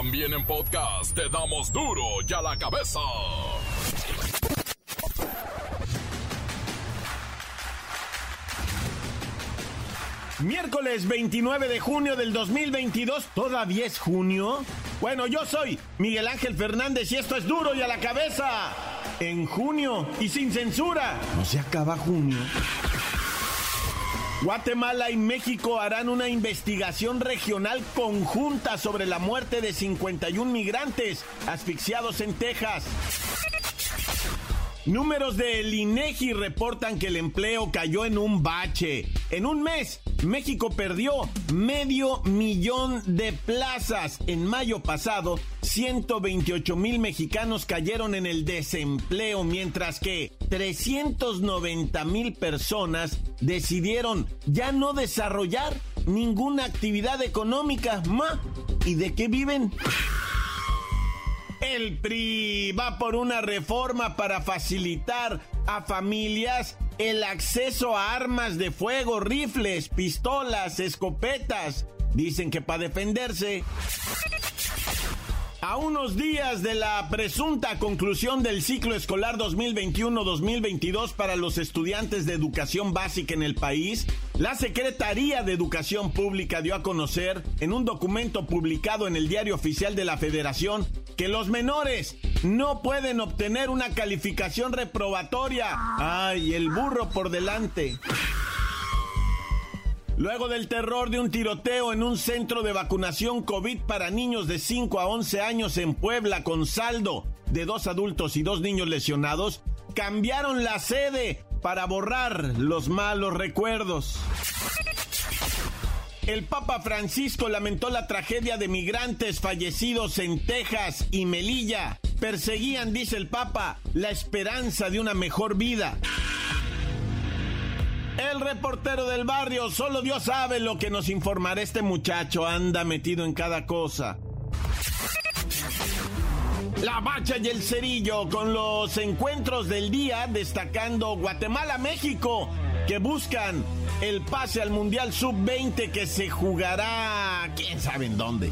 También en podcast te damos duro y a la cabeza. Miércoles 29 de junio del 2022, ¿todavía es junio? Bueno, yo soy Miguel Ángel Fernández y esto es duro y a la cabeza. En junio y sin censura. No se acaba junio. Guatemala y México harán una investigación regional conjunta sobre la muerte de 51 migrantes asfixiados en Texas. Números del INEGI reportan que el empleo cayó en un bache. En un mes, México perdió medio millón de plazas. En mayo pasado, 128 mil mexicanos cayeron en el desempleo, mientras que 390 mil personas decidieron ya no desarrollar ninguna actividad económica. ¿Ma? ¿Y de qué viven? El PRI va por una reforma para facilitar a familias el acceso a armas de fuego, rifles, pistolas, escopetas. Dicen que para defenderse. A unos días de la presunta conclusión del ciclo escolar 2021-2022 para los estudiantes de educación básica en el país, la Secretaría de Educación Pública dio a conocer en un documento publicado en el Diario Oficial de la Federación que los menores no pueden obtener una calificación reprobatoria. ¡Ay, el burro por delante! Luego del terror de un tiroteo en un centro de vacunación COVID para niños de 5 a 11 años en Puebla con saldo de dos adultos y dos niños lesionados, cambiaron la sede para borrar los malos recuerdos. El Papa Francisco lamentó la tragedia de migrantes fallecidos en Texas y Melilla. Perseguían, dice el Papa, la esperanza de una mejor vida. El reportero del barrio, solo Dios sabe lo que nos informará este muchacho, anda metido en cada cosa. La bacha y el cerillo con los encuentros del día destacando Guatemala-México que buscan el pase al Mundial Sub-20 que se jugará quién sabe en dónde.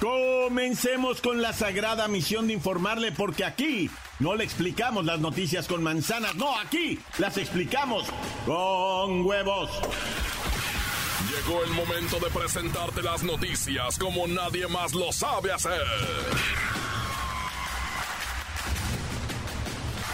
Comencemos con la sagrada misión de informarle porque aquí no le explicamos las noticias con manzanas, no, aquí las explicamos con huevos. Llegó el momento de presentarte las noticias como nadie más lo sabe hacer.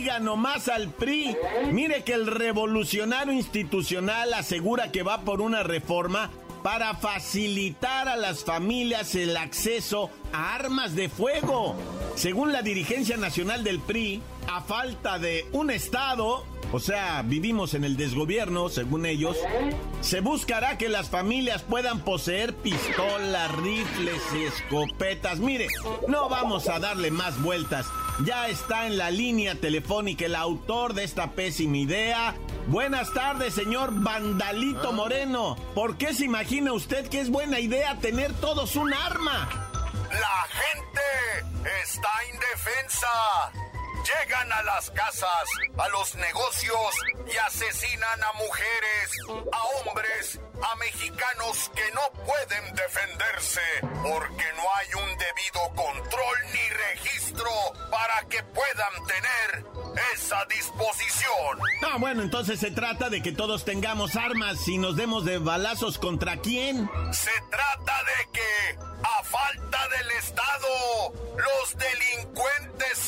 Oiga nomás al PRI. Mire que el revolucionario institucional asegura que va por una reforma para facilitar a las familias el acceso a armas de fuego. Según la dirigencia nacional del PRI, a falta de un Estado, o sea, vivimos en el desgobierno, según ellos, se buscará que las familias puedan poseer pistolas, rifles y escopetas. Mire, no vamos a darle más vueltas. Ya está en la línea telefónica el autor de esta pésima idea. Buenas tardes, señor Vandalito Moreno. ¿Por qué se imagina usted que es buena idea tener todos un arma? La gente está indefensa llegan a las casas, a los negocios y asesinan a mujeres, a hombres, a mexicanos que no pueden defenderse porque no hay un debido control ni registro para que puedan tener esa disposición. Ah, bueno, entonces se trata de que todos tengamos armas y nos demos de balazos contra quién. Se trata de que, a falta del Estado, los delincuentes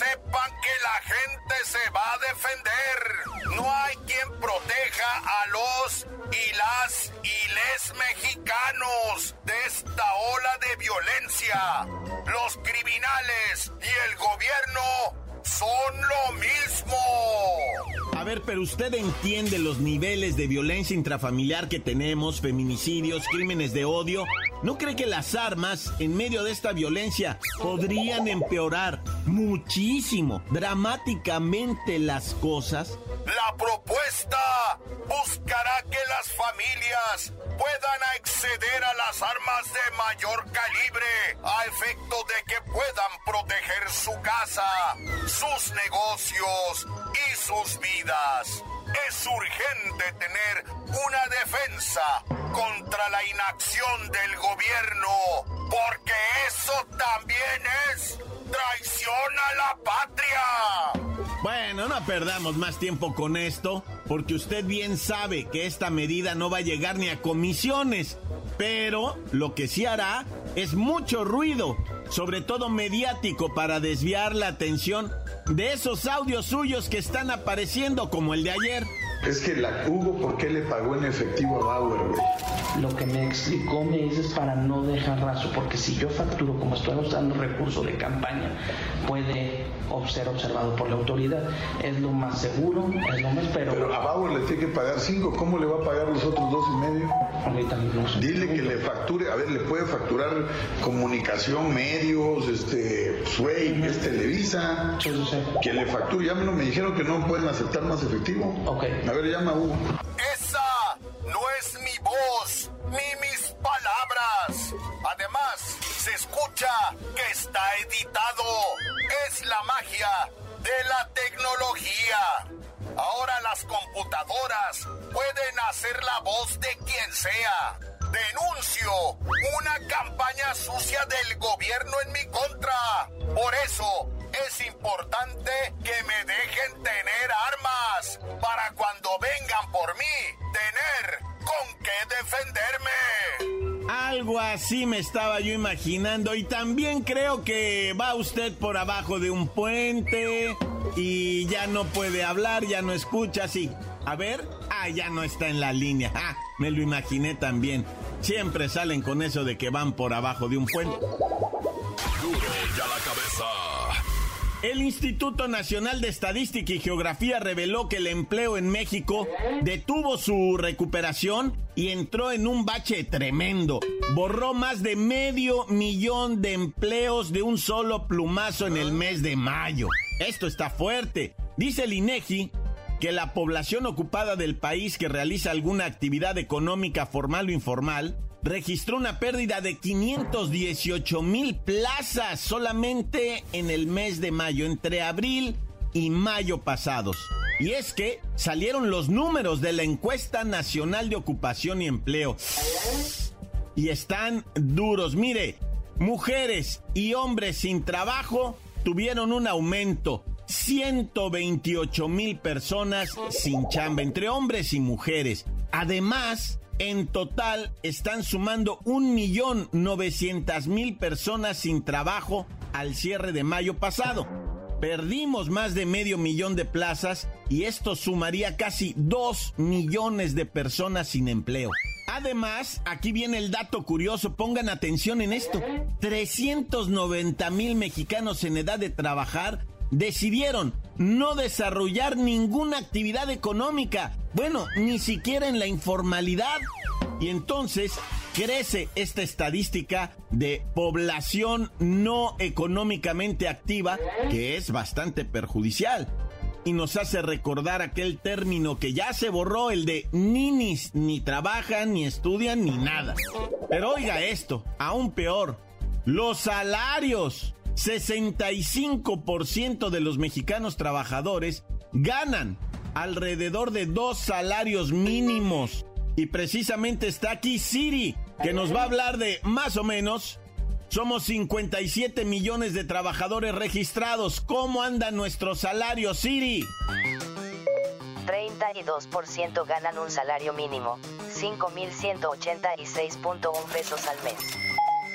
sepan que la gente se va a defender. No hay quien proteja a los y las y les mexicanos de esta ola de violencia. Los criminales y el gobierno son lo mismo. A ver, pero usted entiende los niveles de violencia intrafamiliar que tenemos, feminicidios, crímenes de odio. ¿No cree que las armas en medio de esta violencia podrían empeorar muchísimo, dramáticamente las cosas? La propuesta buscará que las familias puedan acceder a las armas de mayor calibre a efecto de que puedan proteger su casa, sus negocios y sus vidas. Es urgente tener una defensa contra la inacción del gobierno, porque eso también es traición a la patria. Bueno, no perdamos más tiempo con esto, porque usted bien sabe que esta medida no va a llegar ni a comisiones, pero lo que sí hará es mucho ruido, sobre todo mediático, para desviar la atención de esos audios suyos que están apareciendo como el de ayer. Es que la Hugo, ¿por qué le pagó en efectivo a Bauer, güey? Lo que me explicó me dices para no dejar rastro, porque si yo facturo como estoy usando recurso de campaña, puede ser observado por la autoridad. Es lo más seguro, es lo más pero. Pero a Bauer le tiene que pagar cinco, ¿cómo le va a pagar los otros dos y medio? Ahorita no sé. Dile que le facture, a ver, le puede facturar comunicación, medios, este, Sway, es Televisa. Sí, sí, sí. Que le facture, ya me, me dijeron que no pueden aceptar más efectivo. Ok. A ver, llama a. Esa no es mi voz ni mis palabras. Además, se escucha que está editado. Es la magia de la tecnología. Ahora las computadoras pueden hacer la voz de quien sea. Denuncio una campaña sucia del gobierno en mi contra. Por eso es importante que me dejen tener armas para cuando vengan por mí tener con qué defenderme. Algo así me estaba yo imaginando y también creo que va usted por abajo de un puente y ya no puede hablar, ya no escucha, sí. A ver, ah, ya no está en la línea. Ah, me lo imaginé también. Siempre salen con eso de que van por abajo de un puente. Duro ya la cabeza. El Instituto Nacional de Estadística y Geografía reveló que el empleo en México detuvo su recuperación y entró en un bache tremendo. Borró más de medio millón de empleos de un solo plumazo en el mes de mayo. Esto está fuerte. Dice el INEGI que la población ocupada del país que realiza alguna actividad económica formal o informal registró una pérdida de 518 mil plazas solamente en el mes de mayo, entre abril y mayo pasados. Y es que salieron los números de la encuesta nacional de ocupación y empleo. Y están duros. Mire, mujeres y hombres sin trabajo tuvieron un aumento. 128 mil personas sin chamba, entre hombres y mujeres. Además, en total están sumando 1.900.000 personas sin trabajo al cierre de mayo pasado. Perdimos más de medio millón de plazas y esto sumaría casi 2 millones de personas sin empleo. Además, aquí viene el dato curioso, pongan atención en esto. 390 mil mexicanos en edad de trabajar decidieron no desarrollar ninguna actividad económica, bueno, ni siquiera en la informalidad. Y entonces crece esta estadística de población no económicamente activa, que es bastante perjudicial. Y nos hace recordar aquel término que ya se borró, el de ninis, ni trabajan, ni estudian, ni nada. Pero oiga esto, aún peor, los salarios. 65% de los mexicanos trabajadores ganan alrededor de dos salarios mínimos. Y precisamente está aquí Siri, que nos va a hablar de más o menos. Somos 57 millones de trabajadores registrados. ¿Cómo anda nuestro salario, Siri? 32% ganan un salario mínimo, 5.186.1 pesos al mes.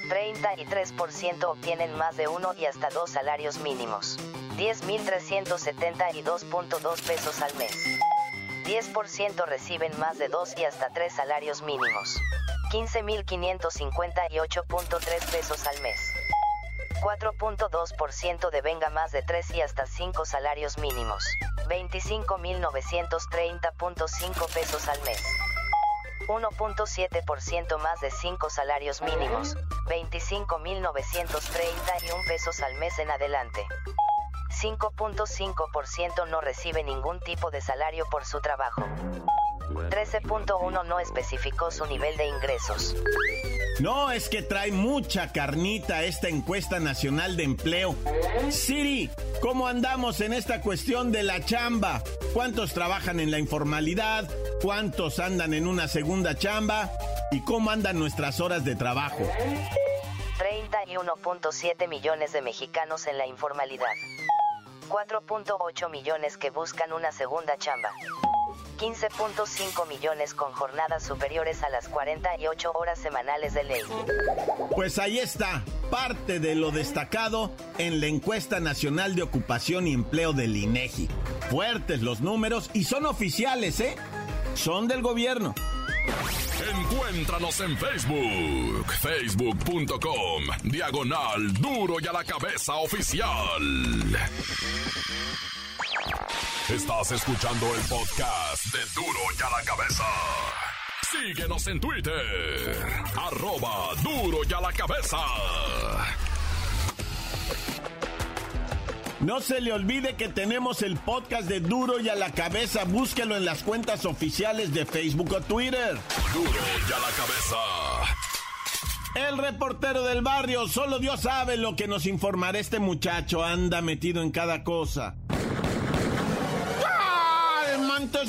33% obtienen más de uno y hasta dos salarios mínimos. 10.372.2 pesos al mes. 10% reciben más de dos y hasta tres salarios mínimos. 15.558.3 pesos al mes. 4.2% devenga más de 3 y hasta 5 salarios mínimos. 25.930.5 pesos al mes. 1.7% más de 5 salarios mínimos, 25.931 pesos al mes en adelante. 5.5% no recibe ningún tipo de salario por su trabajo. 13.1 no especificó su nivel de ingresos. No, es que trae mucha carnita esta encuesta nacional de empleo. Siri, ¿cómo andamos en esta cuestión de la chamba? ¿Cuántos trabajan en la informalidad? ¿Cuántos andan en una segunda chamba? ¿Y cómo andan nuestras horas de trabajo? 31.7 millones de mexicanos en la informalidad. 4.8 millones que buscan una segunda chamba. 15.5 millones con jornadas superiores a las 48 horas semanales de ley. Pues ahí está, parte de lo destacado en la encuesta nacional de ocupación y empleo del INEGI. Fuertes los números y son oficiales, ¿eh? Son del gobierno. Encuéntranos en Facebook, facebook.com, diagonal duro y a la cabeza oficial. Estás escuchando el podcast de duro y a la cabeza. Síguenos en Twitter, arroba duro y a la cabeza. No se le olvide que tenemos el podcast de Duro y a la cabeza. Búsquelo en las cuentas oficiales de Facebook o Twitter. Duro y a la cabeza. El reportero del barrio, solo Dios sabe lo que nos informará este muchacho. Anda metido en cada cosa.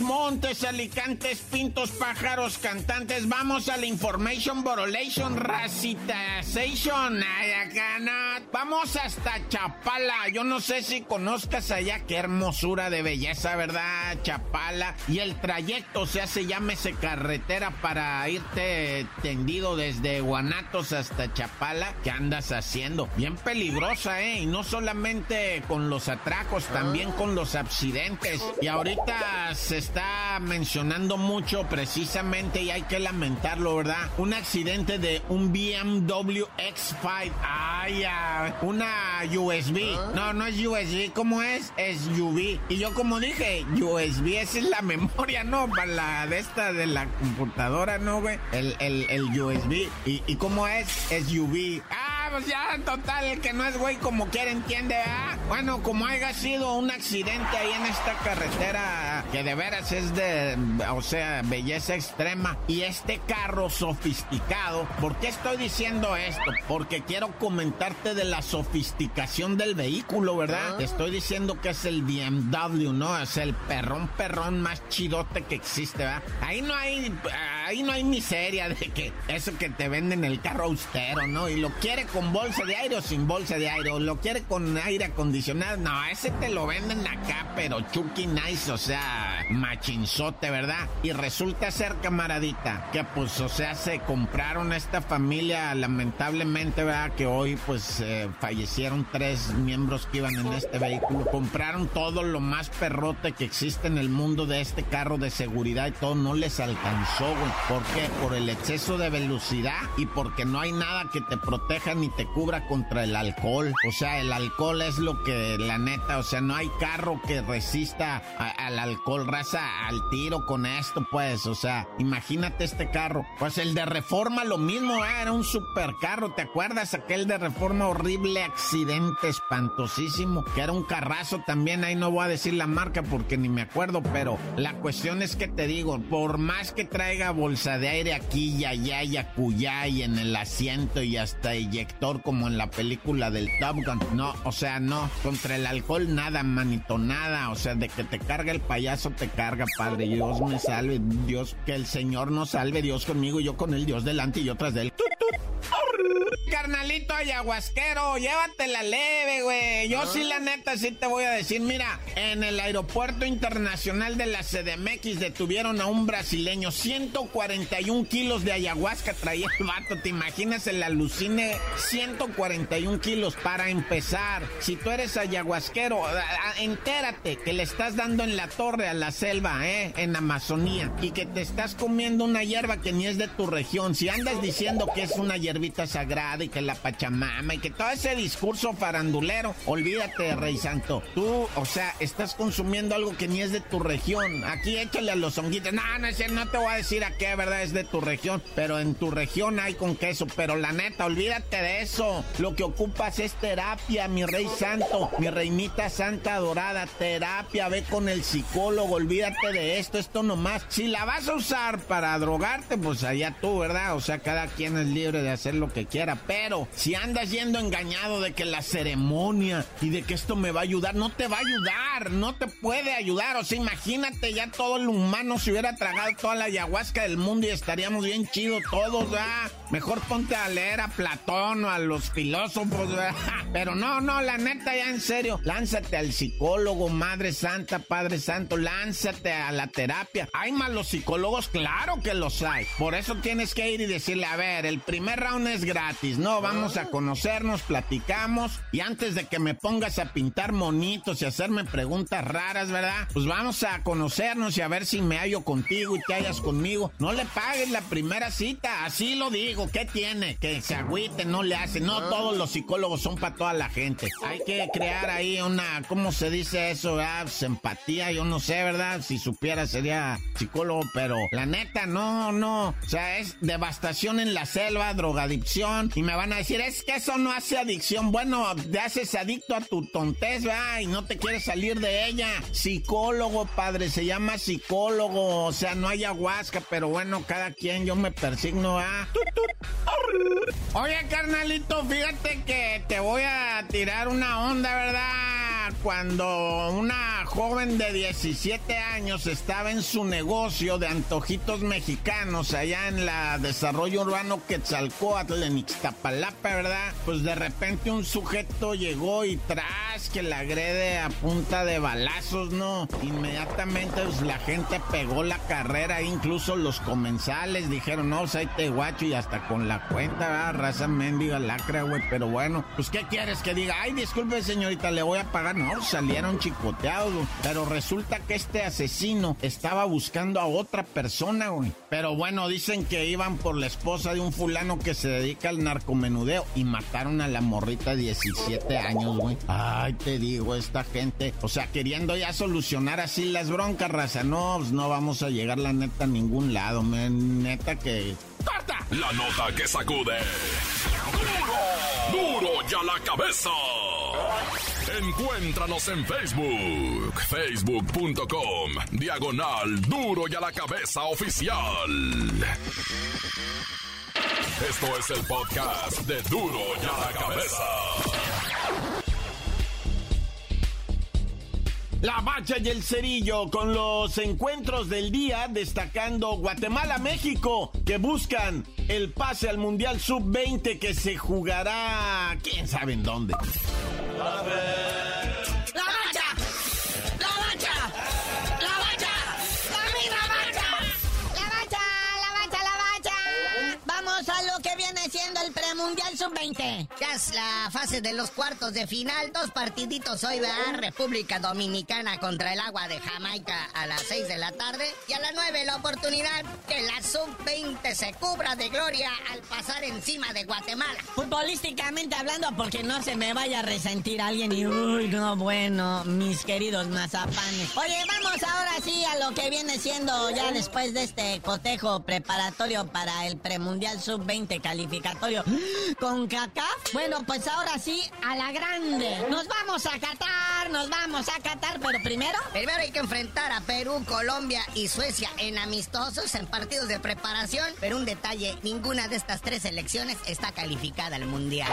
Montes, alicantes, pintos, pájaros, cantantes. Vamos a la Information Borolation Racitation. Vamos hasta Chapala. Yo no sé si conozcas allá qué hermosura de belleza, ¿verdad? Chapala. Y el trayecto, se llámese carretera para irte tendido desde Guanatos hasta Chapala. ¿Qué andas haciendo? Bien peligrosa, ¿eh? Y no solamente con los atracos, también con los accidentes. Y ahorita se está mencionando mucho precisamente y hay que lamentarlo, ¿verdad? Un accidente de un BMW X5. Ay, una USB. No, no es USB. ¿Cómo es? Es UV. Y yo como dije, USB, esa es la memoria, ¿no? Para la de esta de la computadora, ¿no, güey? El, el, el USB. ¿Y, ¿Y cómo es? Es UV. ¡Ah! Pues ya, total, el que no es güey como quiera entiende, ¿ah? Bueno, como haya sido un accidente ahí en esta carretera que de veras es de, o sea, belleza extrema. Y este carro sofisticado, ¿por qué estoy diciendo esto? Porque quiero comentarte de la sofisticación del vehículo, ¿verdad? Te estoy diciendo que es el BMW, ¿no? Es el perrón perrón más chidote que existe, ¿verdad? Ahí no hay, ahí no hay miseria de que eso que te venden el carro austero, ¿no? Y lo quiere con bolsa de aire o sin bolsa de aire, o lo quiere con aire acondicionado. No, ese te lo venden acá, pero chucky nice, o sea, machinzote, ¿verdad? Y resulta ser, camaradita, que pues, o sea, se compraron a esta familia, lamentablemente, ¿verdad? Que hoy, pues, eh, fallecieron tres miembros que iban en este vehículo. Compraron todo lo más perrote que existe en el mundo de este carro de seguridad y todo, no les alcanzó, güey. ¿Por qué? Por el exceso de velocidad y porque no hay nada que te proteja ni te cubra contra el alcohol. O sea, el alcohol es lo que, la neta, o sea, no hay carro que resista al alcohol, raza, al tiro con esto, pues. O sea, imagínate este carro. Pues el de reforma, lo mismo, era un super carro. ¿Te acuerdas? Aquel de reforma, horrible accidente espantosísimo, que era un carrazo también. Ahí no voy a decir la marca porque ni me acuerdo, pero la cuestión es que te digo, por más que traiga bolsa de aire aquí y allá y acullá y en el asiento y hasta eyector como en la película del Top Gun. No, o sea, no. Contra el alcohol nada, manito, nada. O sea, de que te carga el payaso, te carga, Padre. Dios me salve. Dios, que el Señor nos salve. Dios conmigo, yo con el Dios delante y yo tras él. Carnalito ayahuasquero, llévatela leve, güey. Yo sí, la neta, sí te voy a decir, mira, en el aeropuerto internacional de la CDMX detuvieron a un brasileño, 141 kilos de ayahuasca traía el vato, ¿te imaginas el alucine? 141 kilos. Para empezar, si tú eres ayahuasquero, entérate que le estás dando en la torre a la selva, ¿eh? En Amazonía, y que te estás comiendo una hierba que ni es de tu región. Si andas diciendo que es una hierbita sagrada y que la Pachamama y que todo ese discurso farandulero. Olvídate, Rey Santo. Tú, o sea, estás consumiendo algo que ni es de tu región. Aquí échale a los honguitos. No, no, no te voy a decir a qué, ¿verdad? Es de tu región, pero en tu región hay con queso. Pero la neta, olvídate de eso. Lo que ocupas es terapia, mi Rey Santo, mi Reinita Santa Dorada. Terapia, ve con el psicólogo, olvídate de esto, esto nomás. Si la vas a usar para drogarte, pues allá tú, ¿verdad? O sea, cada quien es libre de hacer lo que quiera. Pero si andas yendo engañado de que la ceremonia y de que esto me va a ayudar, no te va a ayudar, no te puede ayudar. O sea, imagínate ya todo el humano se hubiera tragado toda la ayahuasca del mundo y estaríamos bien chidos todos, ¿verdad? Mejor ponte a leer a Platón o a los filósofos, ¿verdad? Pero no, no, la neta, ya en serio, lánzate al psicólogo, Madre Santa, Padre Santo, lánzate a la terapia. ¿Hay malos psicólogos? Claro que los hay. Por eso tienes que ir y decirle, a ver, el primer round es gratis, no, vamos a conocernos, platicamos y antes de que me pongas a pintar monitos y hacerme preguntas raras, ¿verdad? Pues vamos a conocernos y a ver si me hallo contigo y te hallas conmigo. No le pagues la primera cita, así lo digo. ¿Qué tiene? Que se agüite, no le hace. No todos los psicólogos son para toda la gente. Hay que crear ahí una, ¿cómo se dice eso? ¿verdad? Pues, empatía, yo no sé, ¿verdad? Si supiera sería psicólogo, pero la neta, no, no. O sea, es devastación en la selva, drogadicción. Y me van a decir, es que eso no hace adicción. Bueno, te haces adicto a tu tontez, ¿verdad? Y no te quieres salir de ella. Psicólogo, padre, se llama psicólogo. O sea, no hay aguasca, pero bueno, cada quien yo me persigno a. Oye, carnalito, fíjate que te voy a tirar una onda, ¿verdad? Cuando una joven de 17 años estaba en su negocio de antojitos mexicanos allá en la desarrollo urbano Quetzalcóatl en Ixtapalapa, ¿verdad? Pues de repente un sujeto llegó y tras que la agrede a punta de balazos, ¿no? Inmediatamente pues, la gente pegó la carrera, incluso los comensales dijeron, no, pues te guacho y hasta con la cuenta, ¿verdad? Raza mendiga lacra, güey, pero bueno, pues ¿qué quieres que diga? Ay, disculpe señorita, le voy a pagar no, salieron chicoteados, Pero resulta que este asesino estaba buscando a otra persona, güey. Pero bueno, dicen que iban por la esposa de un fulano que se dedica al narcomenudeo y mataron a la morrita de 17 años, güey. Ay, te digo, esta gente, o sea, queriendo ya solucionar así las broncas, raza. No, pues no vamos a llegar la neta a ningún lado, man. Neta que... ¡Corta! La nota que sacude. ¡Duro! ¡Duro ya la cabeza! Encuéntranos en Facebook, facebook.com, diagonal duro y a la cabeza oficial. Esto es el podcast de duro y a la cabeza. La Bacha y el Cerillo con los encuentros del día destacando Guatemala-México que buscan el pase al Mundial Sub-20 que se jugará quién sabe en dónde. Love it. Premundial sub-20. Ya es la fase de los cuartos de final. Dos partiditos hoy, ¿verdad? República Dominicana contra el agua de Jamaica a las 6 de la tarde. Y a las 9 la oportunidad que la sub-20 se cubra de gloria al pasar encima de Guatemala. Futbolísticamente hablando, porque no se me vaya a resentir alguien y uy, no, bueno, mis queridos mazapanes. Oye, vamos ahora sí a lo que viene siendo ya después de este cotejo preparatorio para el premundial sub-20 calificatorio con CACAF. Bueno, pues ahora sí, a la grande. Nos vamos a Qatar, nos vamos a Qatar, pero primero. Primero hay que enfrentar a Perú, Colombia y Suecia en amistosos, en partidos de preparación. Pero un detalle: ninguna de estas tres selecciones está calificada al mundial.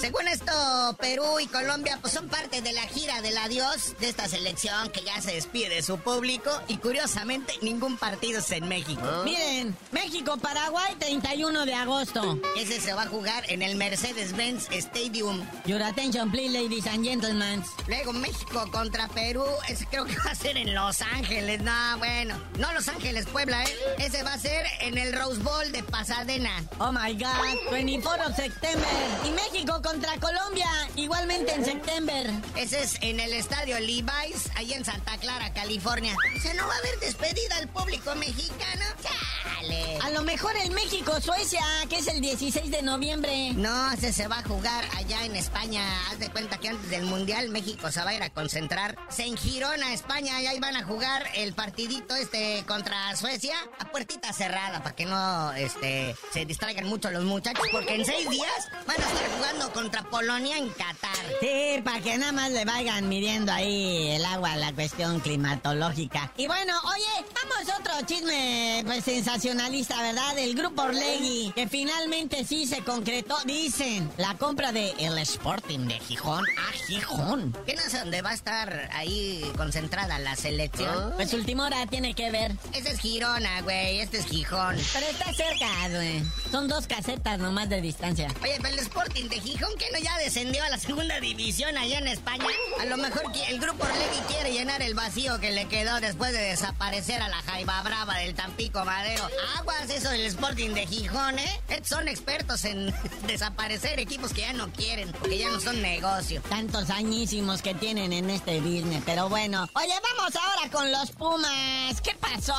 Según esto, Perú y Colombia pues son parte de la gira del adiós de esta selección que ya se despide de su público y curiosamente ningún partido es en México. Miren, México-Paraguay 31 de agosto. Ese se va a jugar en el Mercedes-Benz Stadium. Your attention please, ladies and gentlemen. Luego México contra Perú, ese creo que va a ser en Los Ángeles. No, bueno, no Los Ángeles, Puebla, ¿eh? Ese va a ser en el Rose Bowl de Pasadena. Oh my God, 24 de septiembre. Y México contra Colombia, igualmente en septiembre. Ese es en el estadio Levi's, ahí en Santa Clara, California. O sea, no va a haber despedida al público mexicano. ¡Chale! A lo mejor el México-Suecia, que es el 16 de noviembre. No, ese se va a jugar allá en España. Haz de cuenta que antes del Mundial México se va a ir a concentrar. Se en Girona, España, y ahí van a jugar el partidito este contra Suecia a puertita cerrada para que no este, se distraigan mucho los muchachos, porque en seis días van a estar jugando contra Polonia en Qatar. Sí, para que nada más le vayan midiendo ahí el agua la cuestión climatológica. Y bueno, oye, vamos a otro chisme pues sensacionalista, ¿verdad? El grupo Orlegui, que finalmente sí se concretó, dicen, la compra de el Sporting de Gijón a Gijón. ¿Qué no sé dónde va a estar ahí concentrada la selección? Pues última hora tiene que ver. Ese es Girona, güey, este es Gijón. Pero está cerca, güey. Son dos casetas nomás de distancia. Oye, pero el Sporting de Gijón, que no ya descendió a la segunda división allá en España? A lo mejor que el grupo Orlegui quiere llenar el vacío que le quedó después de desaparecer a la Jaiba Brava del Tampico Madero. Aguas eso del Sporting de Gijón, ¿eh? Son expertos en desaparecer equipos que ya no quieren, porque ya no son negocio. Tantos añísimos que tienen en este business, pero bueno. Oye, vamos ahora con los Pumas. ¿Qué pasó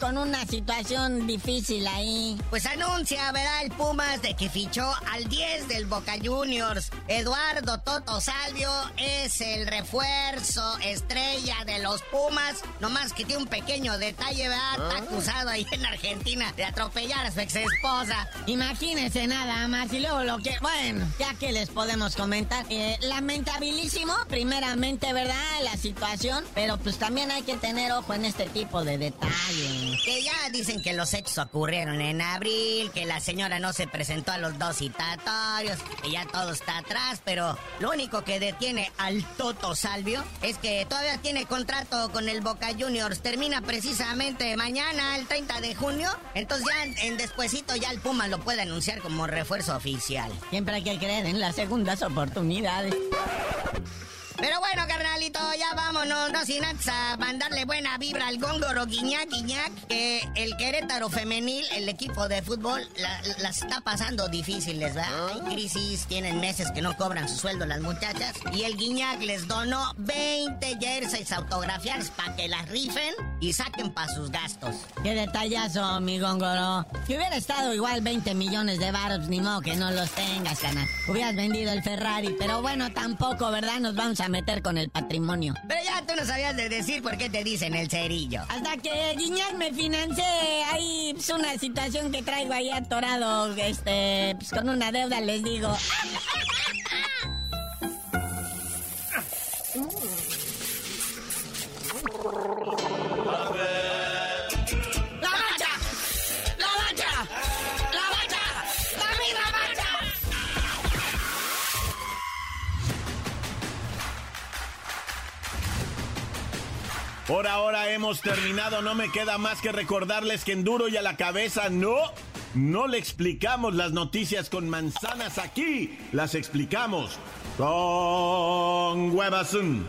con una situación difícil ahí? Pues anuncia, ¿verdad? El Pumas de que fichó al 10 del Boca Juniors. Eduardo Toto Salvio es el refuerzo estrella de los Pumas. Nomás que tiene un pequeño detalle, ¿verdad? Está acusado ahí en Argentina de atropellar a su ex esposa. Imagínense nada más. Y luego lo que. Bueno, ya que les podemos comentar. Eh, lamentabilísimo, primeramente, ¿verdad? La situación. Pero pues también hay que tener ojo en este tipo de detalles. Que ya dicen que los hechos ocurrieron en abril, que la señora no se presentó a los dos que ya todo está atrás, pero lo único que detiene al Toto Salvio es que todavía tiene contrato con el Boca Juniors. Termina precisamente mañana, el 30 de junio. Entonces ya en despuesito ya el Puma lo puede anunciar como refuerzo oficial. Siempre hay que creer en las segundas oportunidades. Pero bueno, carnalito, ya vámonos, no sin antes a mandarle buena vibra al góngoro Guiñac Guiñac, que el Querétaro femenil, el equipo de fútbol, las la está pasando difíciles, ¿verdad? Hay crisis, tienen meses que no cobran su sueldo las muchachas, y el Guiñac les donó 20 jerseys autografiados para que las rifen y saquen para sus gastos. Qué detallazo, mi góngoro. Si hubiera estado igual 20 millones de baros, ni modo que no los tengas, canal. Hubieras vendido el Ferrari, pero bueno, tampoco, ¿verdad? Nos vamos a meter con el patrimonio. Pero ya tú no sabías de decir por qué te dicen el cerillo. Hasta que Guiñac me financié ahí pues, una situación que traigo ahí atorado, este, pues con una deuda les digo. Por ahora hemos terminado, no me queda más que recordarles que en duro y a la cabeza no, no le explicamos las noticias con manzanas aquí, las explicamos con huevazón.